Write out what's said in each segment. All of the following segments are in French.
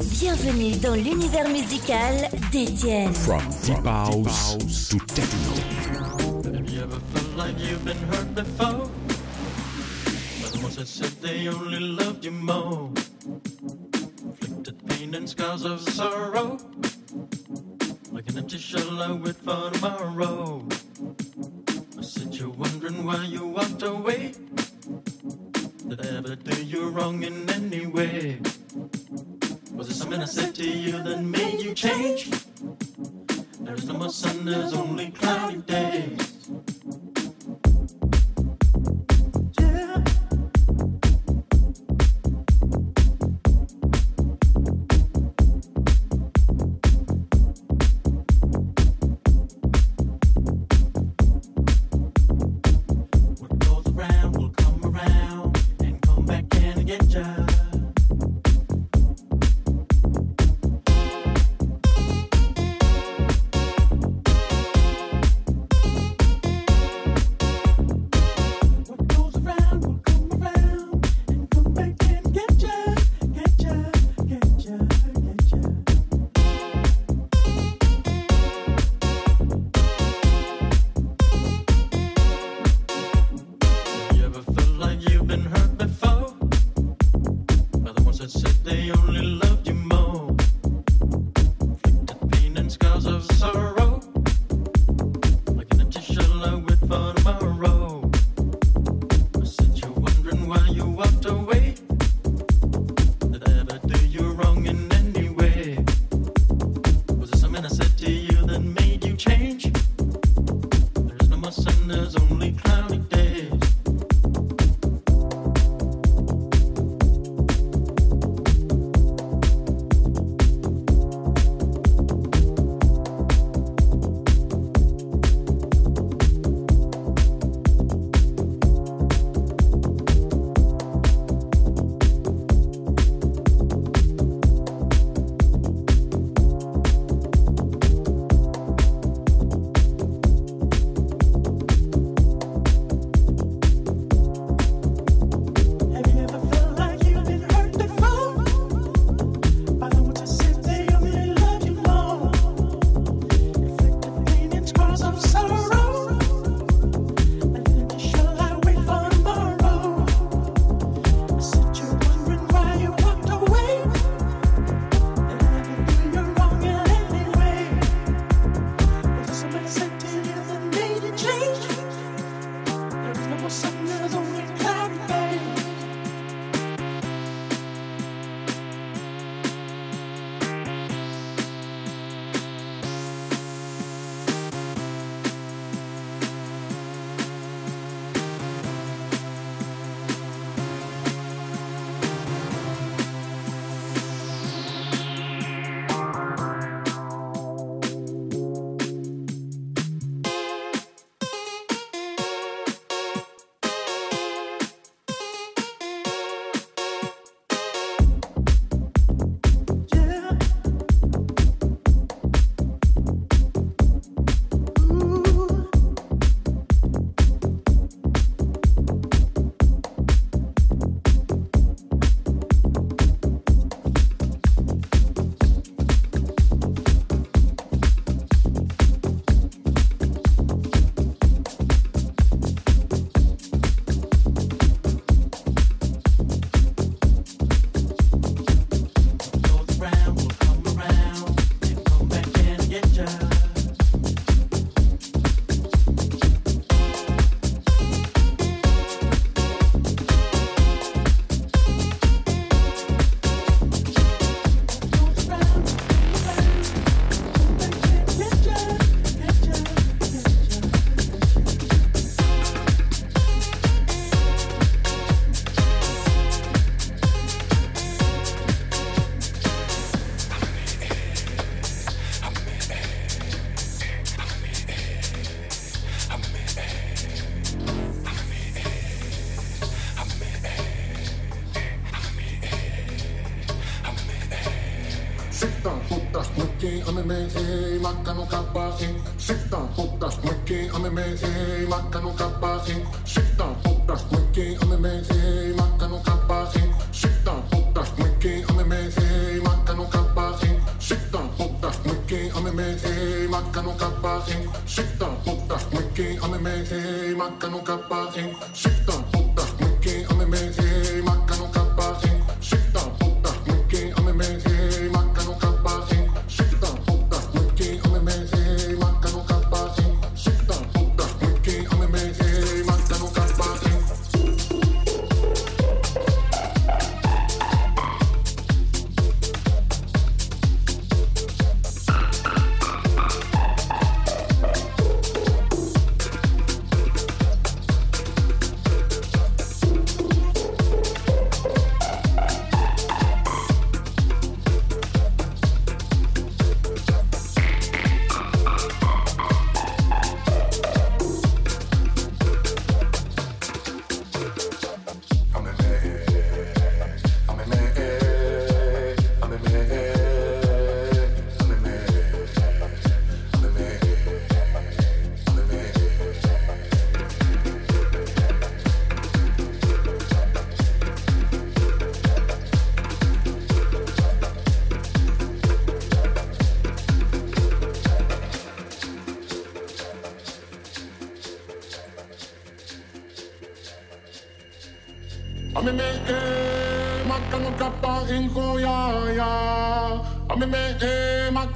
Bienvenue dans l'univers musical d'Étienne. From deep house to techno. Have you ever felt like you've been hurt before? But once I said they only loved you more. Inflicted pain and scars of sorrow. Like an empty shell I wait for tomorrow. I said you're wondering why you walked away. Did I ever do you wrong in any way? Was it something I said to you that made you change? There is no more sun, there's only cloudy days.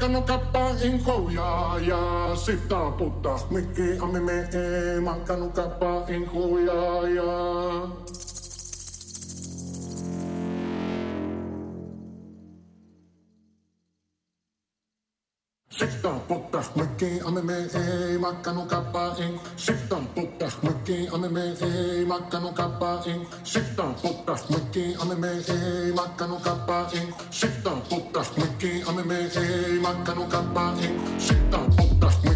Kannu kappaa inkoja ja sittaa putta. Mikki ammi me ei mankanu kappaa inkoja ja... Sittaa putta. Mikki ammi me ei makkanu kappaa inkoja. Sittan borta, mycket ja men med sig Mackan och kappa in Sittan borta, mycket ja men med sig Mackan och kappa in Sittan borta,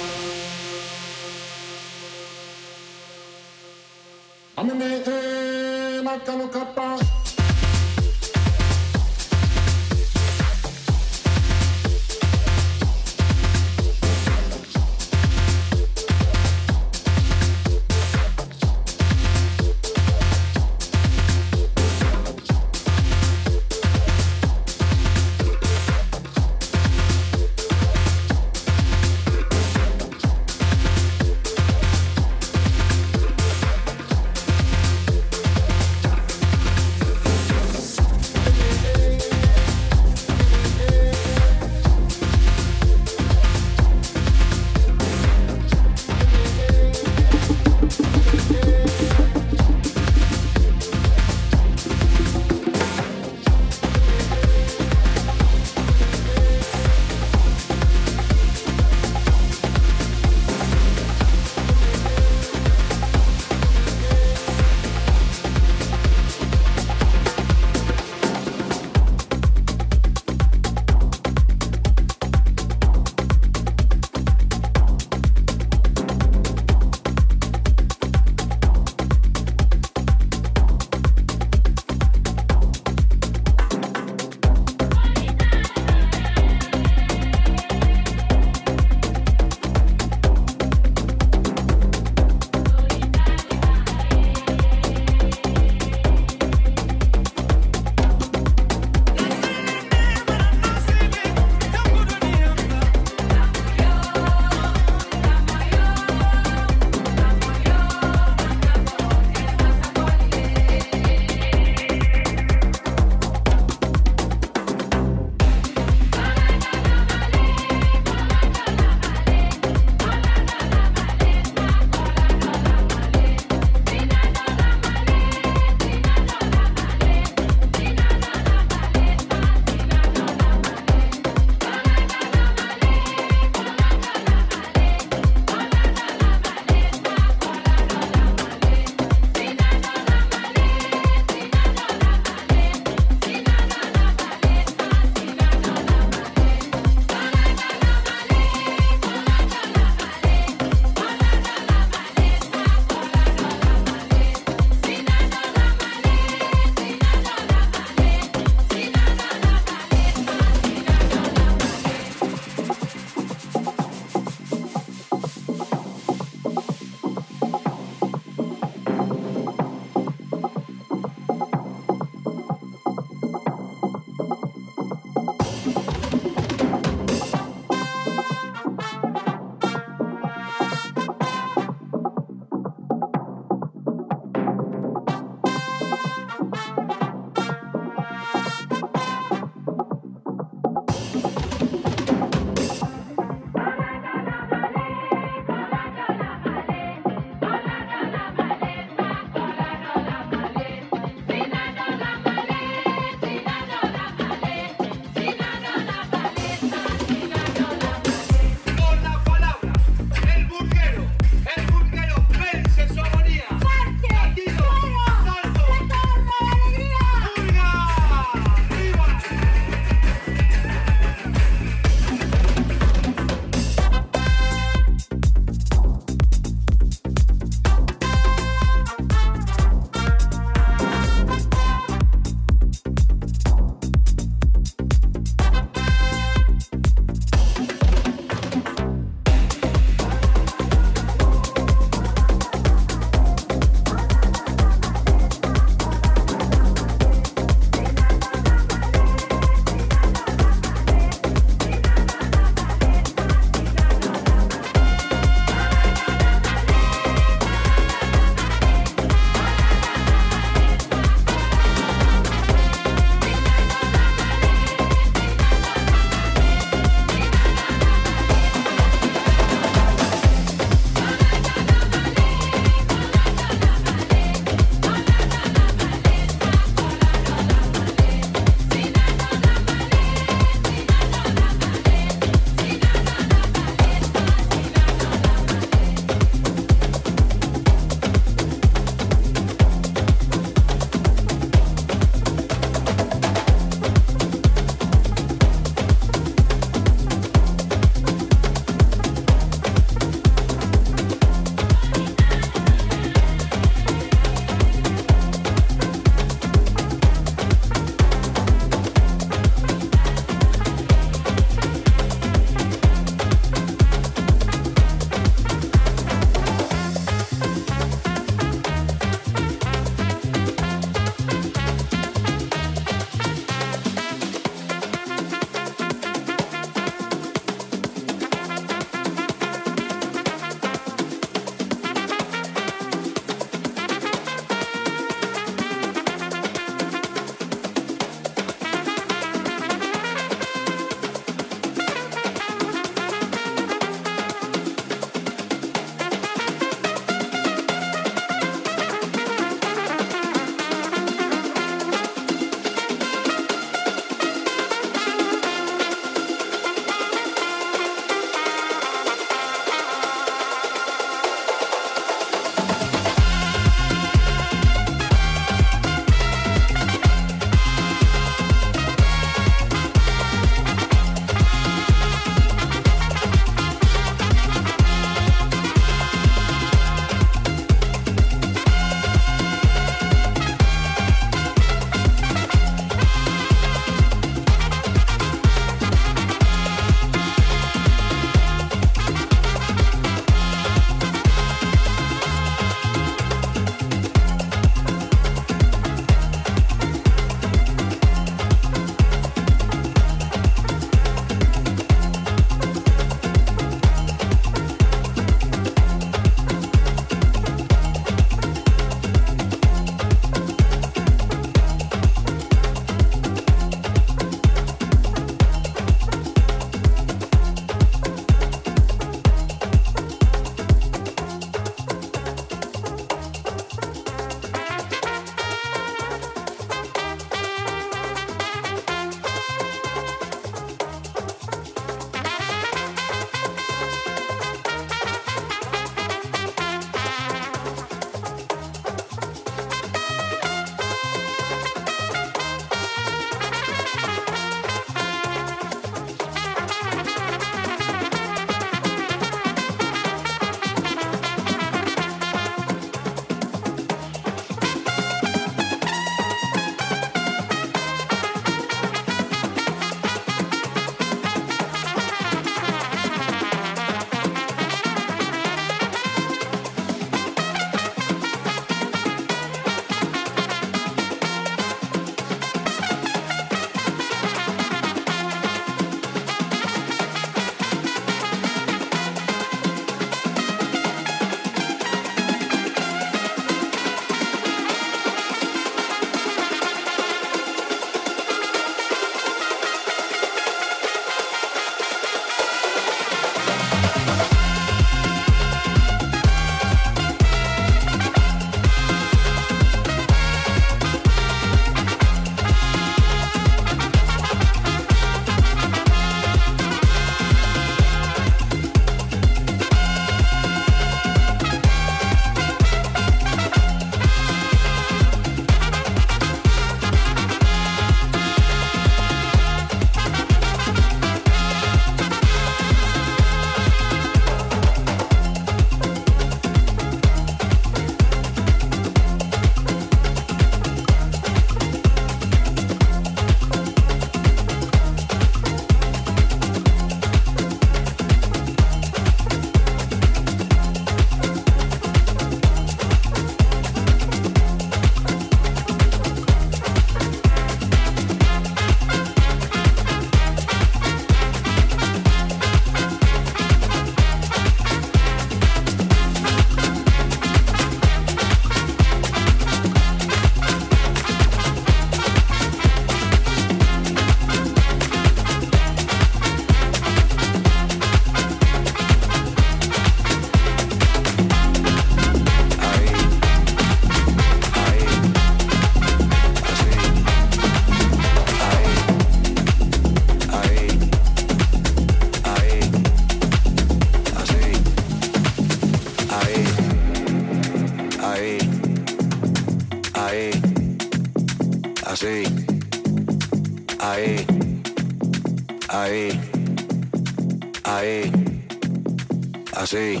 así,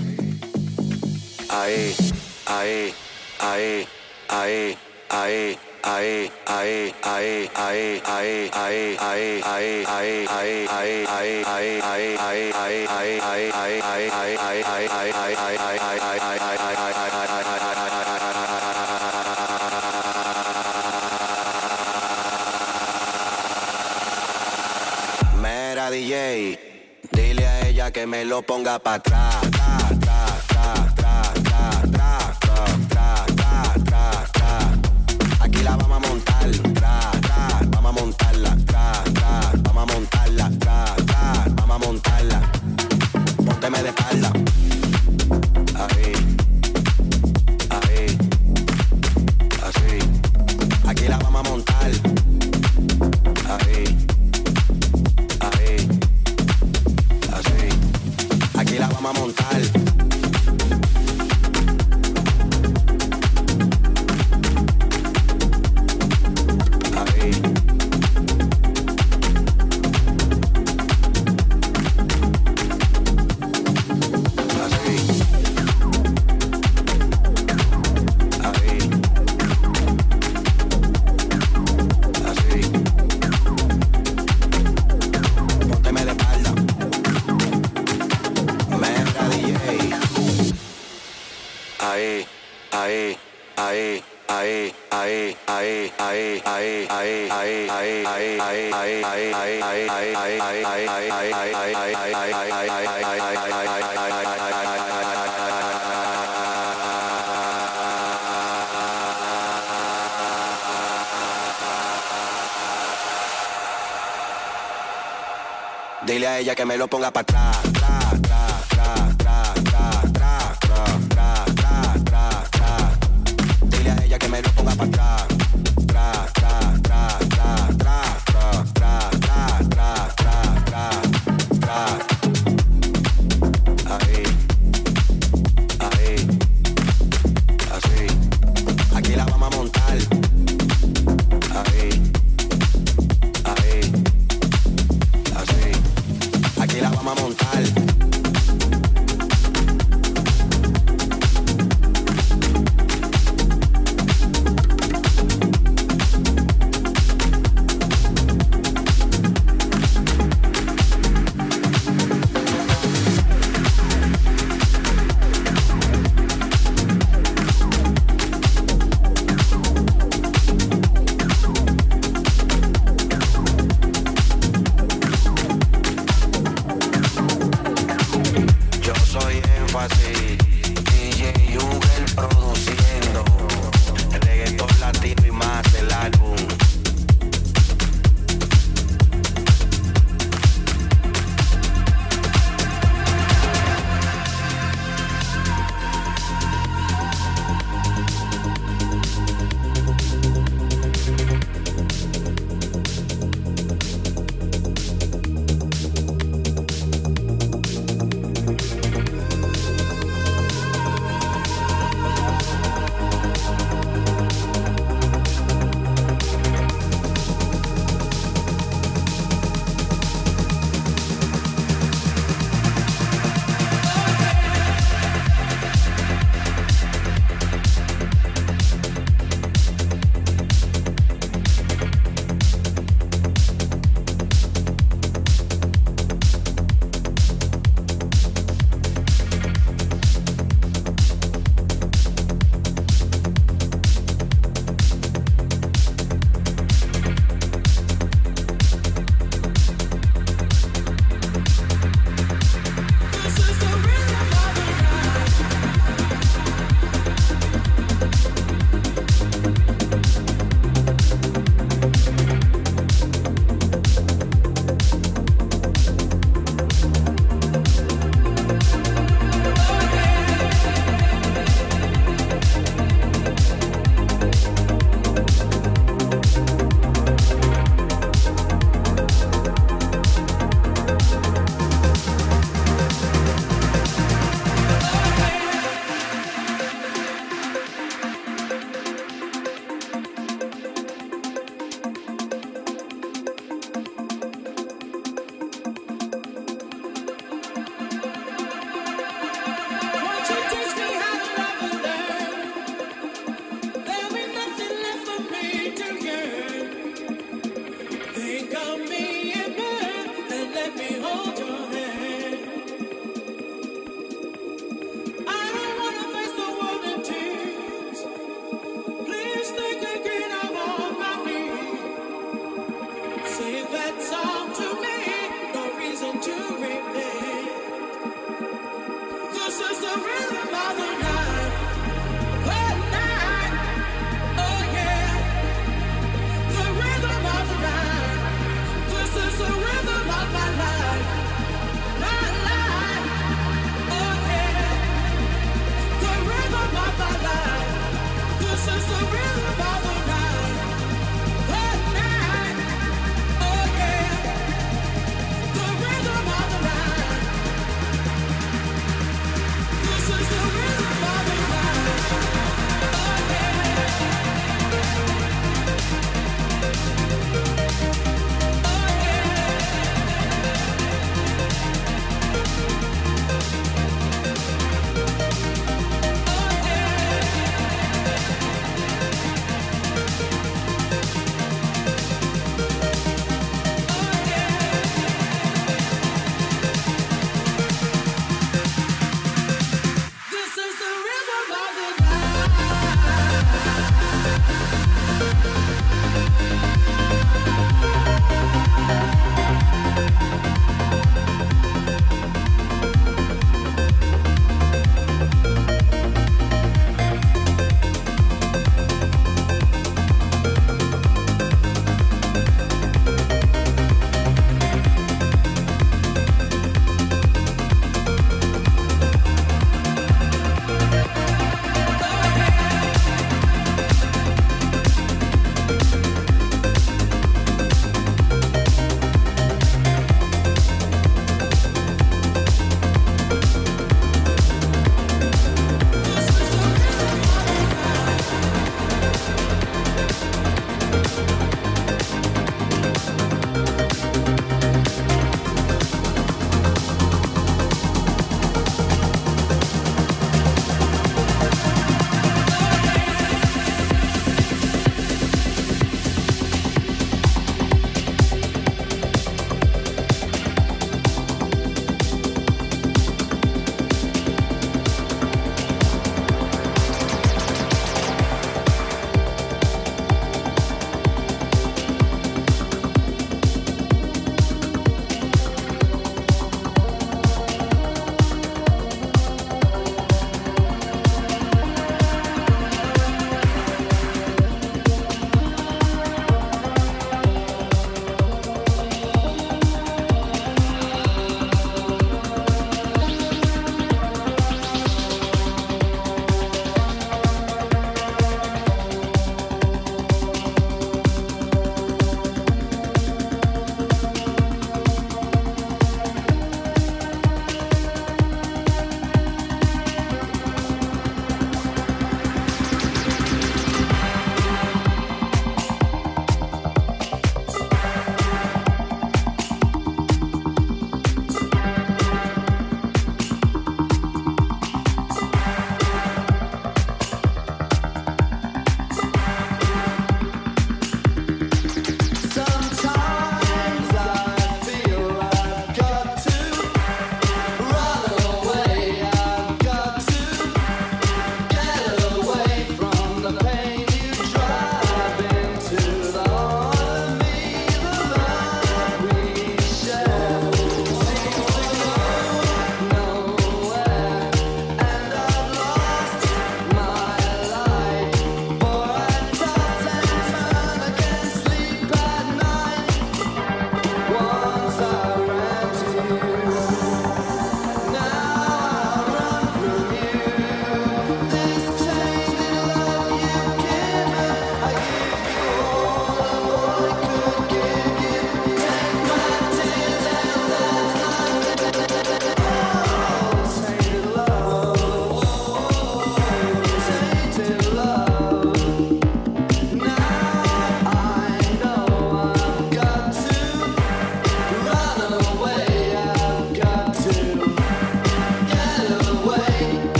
ahí, ahí, ahí, ahí, ahí. Ahí, ahí, ahí, ahí, ahí, ahí, ahí, ahí, ahí, ahí, ahí, ahí, ahí, ahí, ahí, ahí, ahí, ahí, Mira DJ, dile a ella que me lo ponga para atrás. que me